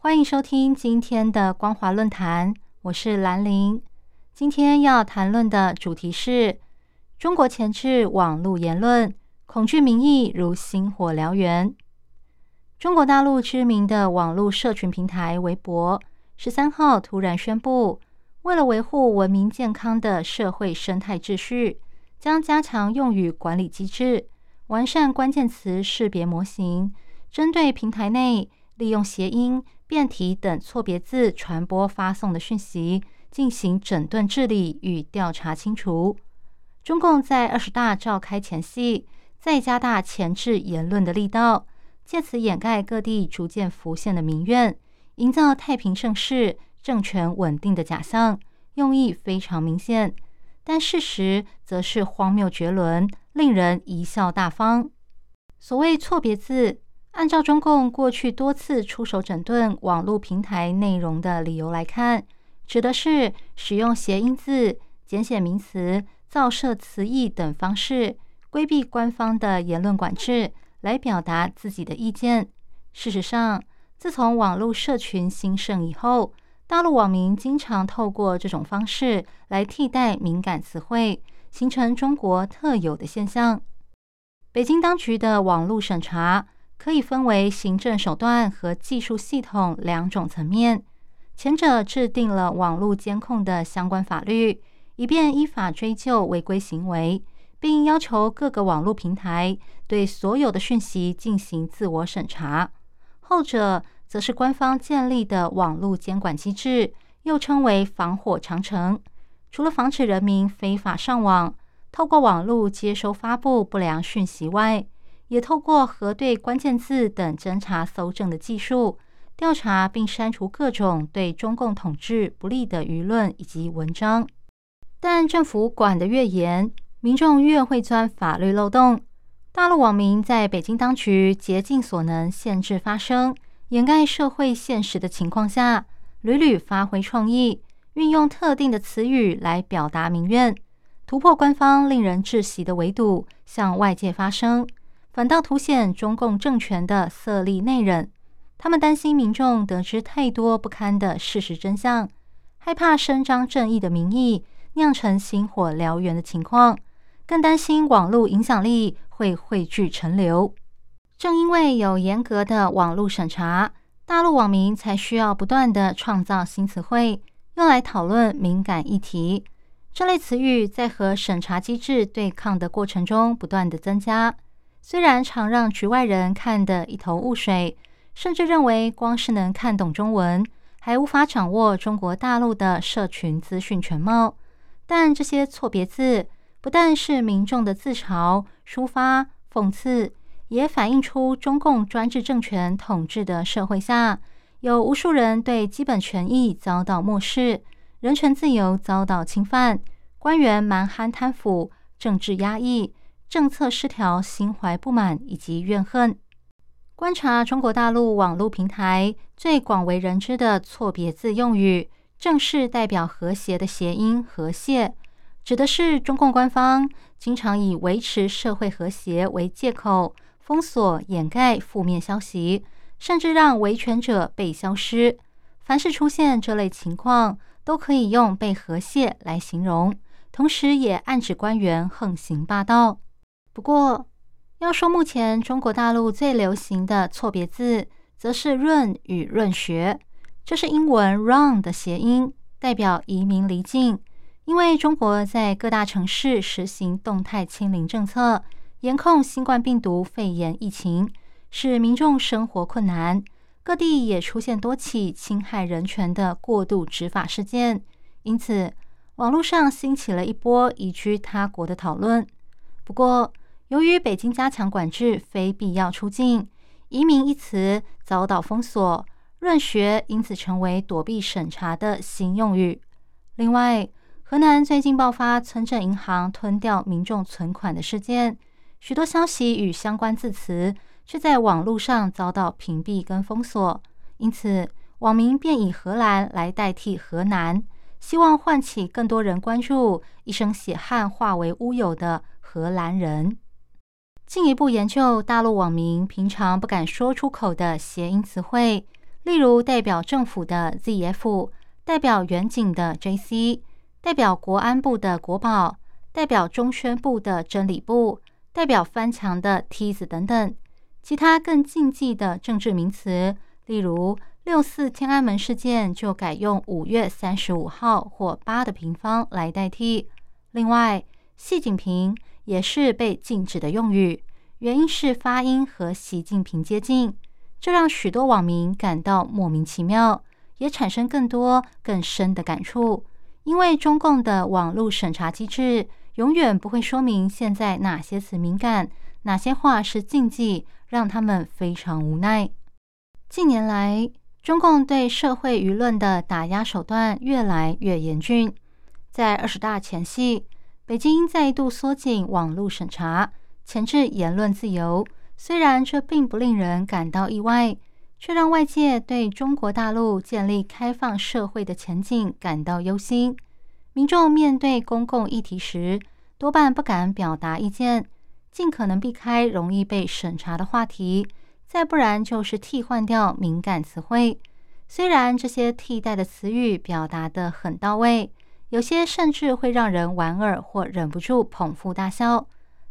欢迎收听今天的光华论坛，我是兰玲。今天要谈论的主题是中国前置网络言论，恐惧民意如星火燎原。中国大陆知名的网络社群平台微博十三号突然宣布，为了维护文明健康的社会生态秩序，将加强用语管理机制，完善关键词识别模型。针对平台内利用谐音、变体等错别字传播发送的讯息，进行整顿治理与调查清除。中共在二十大召开前夕，再加大前置言论的力道，借此掩盖各地逐渐浮现的民怨，营造太平盛世、政权稳定的假象，用意非常明显。但事实则是荒谬绝伦，令人贻笑大方。所谓错别字。按照中共过去多次出手整顿网络平台内容的理由来看，指的是使用谐音字、简写名词、造设词义等方式，规避官方的言论管制，来表达自己的意见。事实上，自从网络社群兴盛以后，大陆网民经常透过这种方式来替代敏感词汇，形成中国特有的现象。北京当局的网络审查。可以分为行政手段和技术系统两种层面。前者制定了网络监控的相关法律，以便依法追究违规行为，并要求各个网络平台对所有的讯息进行自我审查。后者则是官方建立的网络监管机制，又称为防火长城。除了防止人民非法上网、透过网络接收发布不良讯息外，也透过核对关键字等侦查搜证的技术，调查并删除各种对中共统治不利的舆论以及文章。但政府管得越严，民众越会钻法律漏洞。大陆网民在北京当局竭尽所能限制发声、掩盖社会现实的情况下，屡屡发挥创意，运用特定的词语来表达民怨，突破官方令人窒息的围堵，向外界发声。反倒凸显中共政权的色厉内荏。他们担心民众得知太多不堪的事实真相，害怕伸张正义的名义酿成星火燎原的情况，更担心网络影响力会汇聚成流。正因为有严格的网络审查，大陆网民才需要不断的创造新词汇，用来讨论敏感议题。这类词语在和审查机制对抗的过程中不断的增加。虽然常让局外人看得一头雾水，甚至认为光是能看懂中文，还无法掌握中国大陆的社群资讯全貌，但这些错别字不但是民众的自嘲、抒发、讽刺，也反映出中共专制政权统治的社会下，有无数人对基本权益遭到漠视，人权自由遭到侵犯，官员蛮憨贪腐，政治压抑。政策失调，心怀不满以及怨恨。观察中国大陆网络平台最广为人知的错别字用语，正是代表和谐的谐音“和谐”，指的是中共官方经常以维持社会和谐为借口，封锁、掩盖负面消息，甚至让维权者被消失。凡是出现这类情况，都可以用“被和谐”来形容，同时也暗指官员横行霸道。不过，要说目前中国大陆最流行的错别字，则是“润”与“润学”。这是英文 “run” 的谐音，代表移民离境。因为中国在各大城市实行动态清零政策，严控新冠病毒肺炎疫情，使民众生活困难。各地也出现多起侵害人权的过度执法事件，因此网络上兴起了一波移居他国的讨论。不过，由于北京加强管制，非必要出境，移民一词遭到封锁，论学因此成为躲避审查的新用语。另外，河南最近爆发村镇银行吞掉民众存款的事件，许多消息与相关字词却在网络上遭到屏蔽跟封锁，因此网民便以荷兰来代替河南，希望唤起更多人关注一生血汗化为乌有的荷兰人。进一步研究大陆网民平常不敢说出口的谐音词汇，例如代表政府的 ZF，代表远景的 JC。代表国安部的国宝，代表中宣部的真理部，代表翻墙的梯子等等，其他更禁忌的政治名词，例如六四天安门事件就改用五月三十五号或八的平方来代替。另外，习近平也是被禁止的用语，原因是发音和习近平接近，这让许多网民感到莫名其妙，也产生更多更深的感触。因为中共的网络审查机制永远不会说明现在哪些词敏感，哪些话是禁忌，让他们非常无奈。近年来，中共对社会舆论的打压手段越来越严峻。在二十大前夕，北京再度缩紧网络审查，钳制言论自由。虽然这并不令人感到意外。却让外界对中国大陆建立开放社会的前景感到忧心。民众面对公共议题时，多半不敢表达意见，尽可能避开容易被审查的话题，再不然就是替换掉敏感词汇。虽然这些替代的词语表达得很到位，有些甚至会让人莞尔或忍不住捧腹大笑，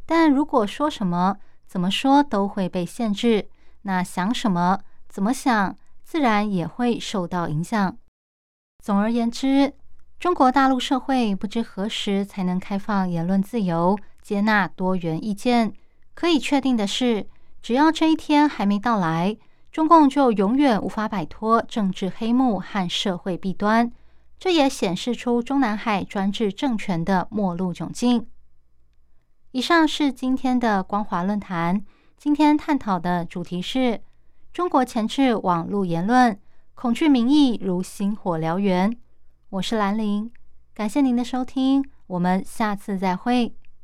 但如果说什么、怎么说都会被限制，那想什么？怎么想，自然也会受到影响。总而言之，中国大陆社会不知何时才能开放言论自由，接纳多元意见。可以确定的是，只要这一天还没到来，中共就永远无法摆脱政治黑幕和社会弊端。这也显示出中南海专制政权的末路窘境。以上是今天的光华论坛，今天探讨的主题是。中国前置网络言论，恐惧民意如星火燎原。我是兰陵，感谢您的收听，我们下次再会。